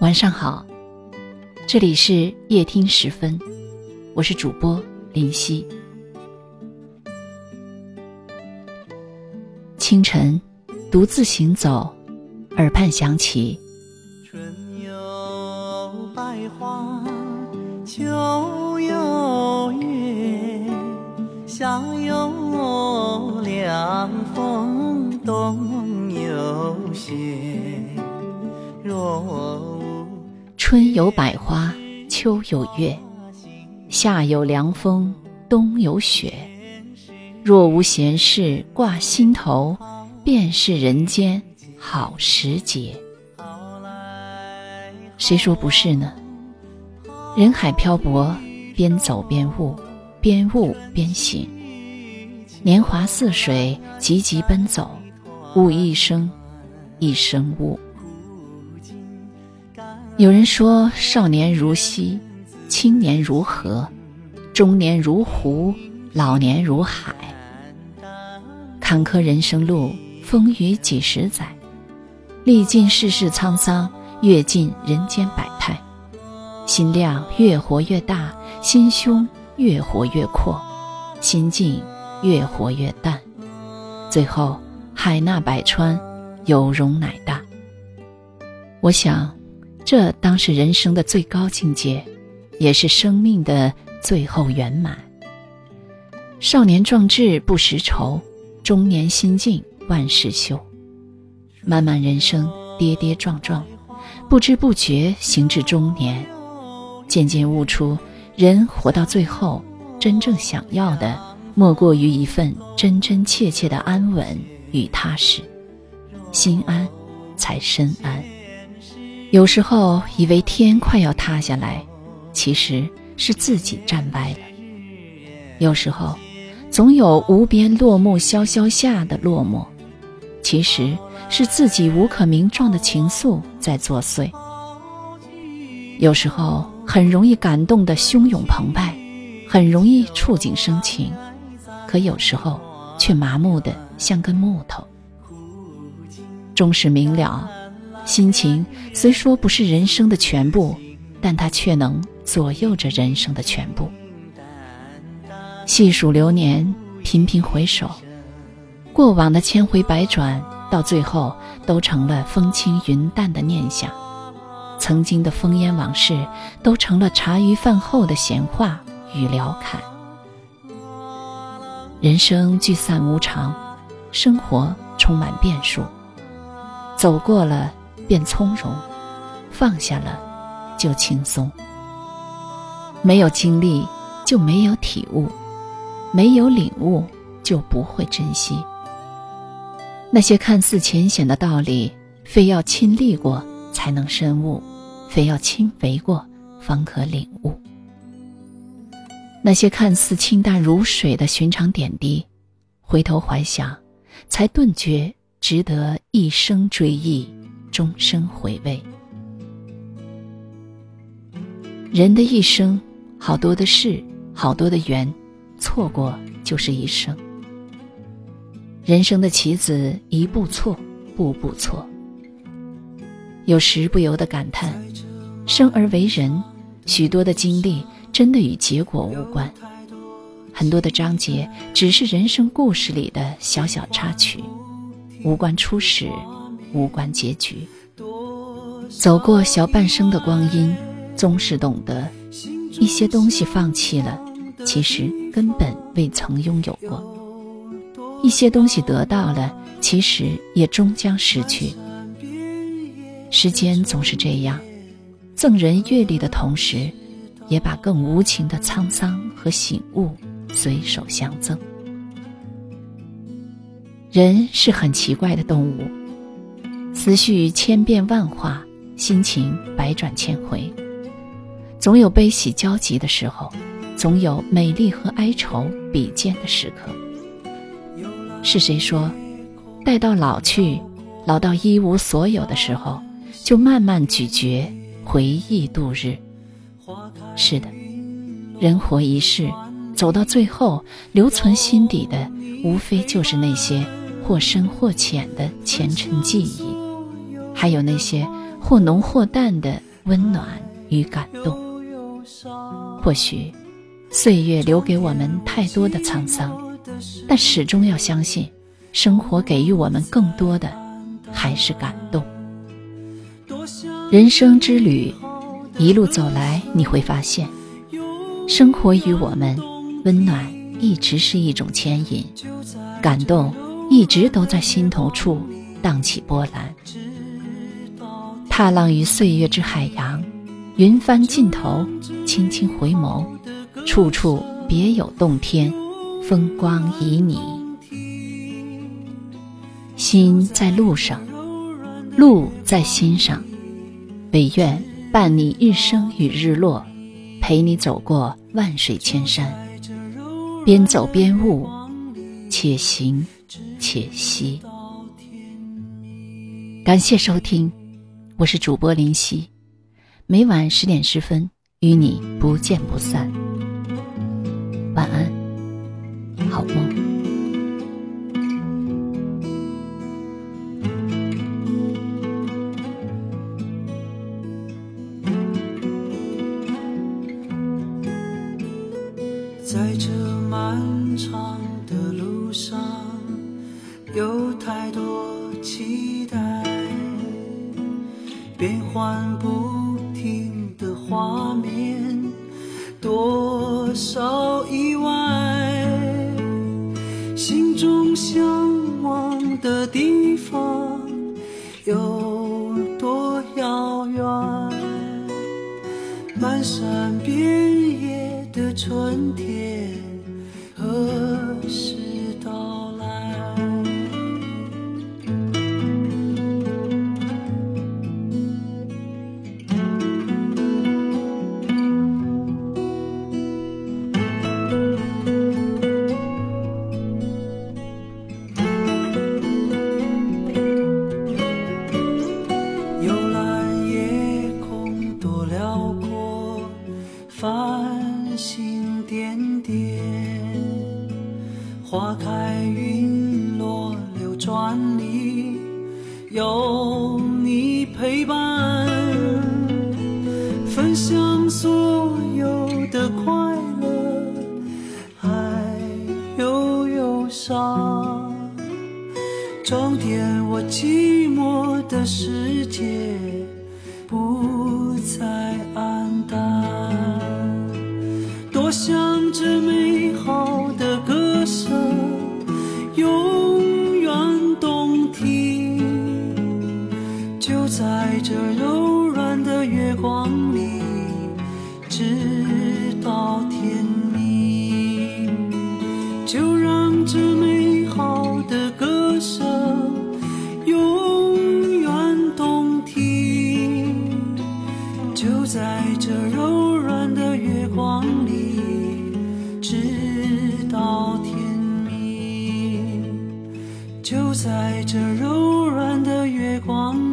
晚上好，这里是夜听时分，我是主播林夕。清晨，独自行走，耳畔响起。春有百花，秋有月，夏有凉风，冬有雪。春有百花，秋有月，夏有凉风，冬有雪。若无闲事挂心头，便是人间好时节。谁说不是呢？人海漂泊，边走边悟，边悟边行。年华似水，急急奔走，悟一生，一生悟。有人说：少年如溪，青年如河，中年如湖，老年如海。坎坷人生路，风雨几十载，历尽世事沧桑，阅尽人间百态，心量越活越大，心胸越活越阔，心境越活越淡，最后海纳百川，有容乃大。我想。这当是人生的最高境界，也是生命的最后圆满。少年壮志不识愁，中年心境万事休。漫漫人生跌跌撞撞，不知不觉行至中年，渐渐悟出，人活到最后，真正想要的，莫过于一份真真切切的安稳与踏实。心安，才身安。有时候以为天快要塌下来，其实是自己站歪了。有时候，总有无边落木萧萧下的落寞，其实是自己无可名状的情愫在作祟。有时候很容易感动的汹涌澎湃，很容易触景生情，可有时候却麻木的像根木头。终是明了。心情虽说不是人生的全部，但它却能左右着人生的全部。细数流年，频频回首，过往的千回百转，到最后都成了风轻云淡的念想；曾经的烽烟往事，都成了茶余饭后的闲话与聊侃。人生聚散无常，生活充满变数，走过了。便从容，放下了，就轻松。没有经历，就没有体悟；没有领悟，就不会珍惜。那些看似浅显的道理，非要亲历过才能深悟，非要亲为过方可领悟。那些看似清淡如水的寻常点滴，回头怀想，才顿觉值得一生追忆。终生回味。人的一生，好多的事，好多的缘，错过就是一生。人生的棋子，一步错，步步错。有时不由得感叹：生而为人，许多的经历真的与结果无关，很多的章节只是人生故事里的小小插曲，无关初始。无关结局，走过小半生的光阴，总是懂得一些东西放弃了，其实根本未曾拥有过；一些东西得到了，其实也终将失去。时间总是这样，赠人阅历的同时，也把更无情的沧桑和醒悟随手相赠。人是很奇怪的动物。思绪千变万化，心情百转千回，总有悲喜交集的时候，总有美丽和哀愁比肩的时刻。是谁说，待到老去，老到一无所有的时候，就慢慢咀嚼回忆度日？是的，人活一世，走到最后，留存心底的，无非就是那些或深或浅的前尘记忆。还有那些或浓或淡的温暖与感动。或许，岁月留给我们太多的沧桑，但始终要相信，生活给予我们更多的还是感动。人生之旅，一路走来，你会发现，生活与我们温暖一直是一种牵引，感动一直都在心头处荡起波澜。踏浪于岁月之海洋，云帆尽头，轻轻回眸，处处别有洞天，风光旖旎。心在路上，路在心上，唯愿伴你日升与日落，陪你走过万水千山，边走边悟，且行且惜。感谢收听。我是主播林夕，每晚十点十分与你不见不散。晚安，好梦。在这漫长的路上，有太多换不停的画面，多少意外，心中向往的地方有多遥远？漫山遍野的春天，花开云落，流转里有你陪伴，分享所有的快乐，还有忧伤，装点我寂寞的世界，不再黯淡。多想这美 You. 光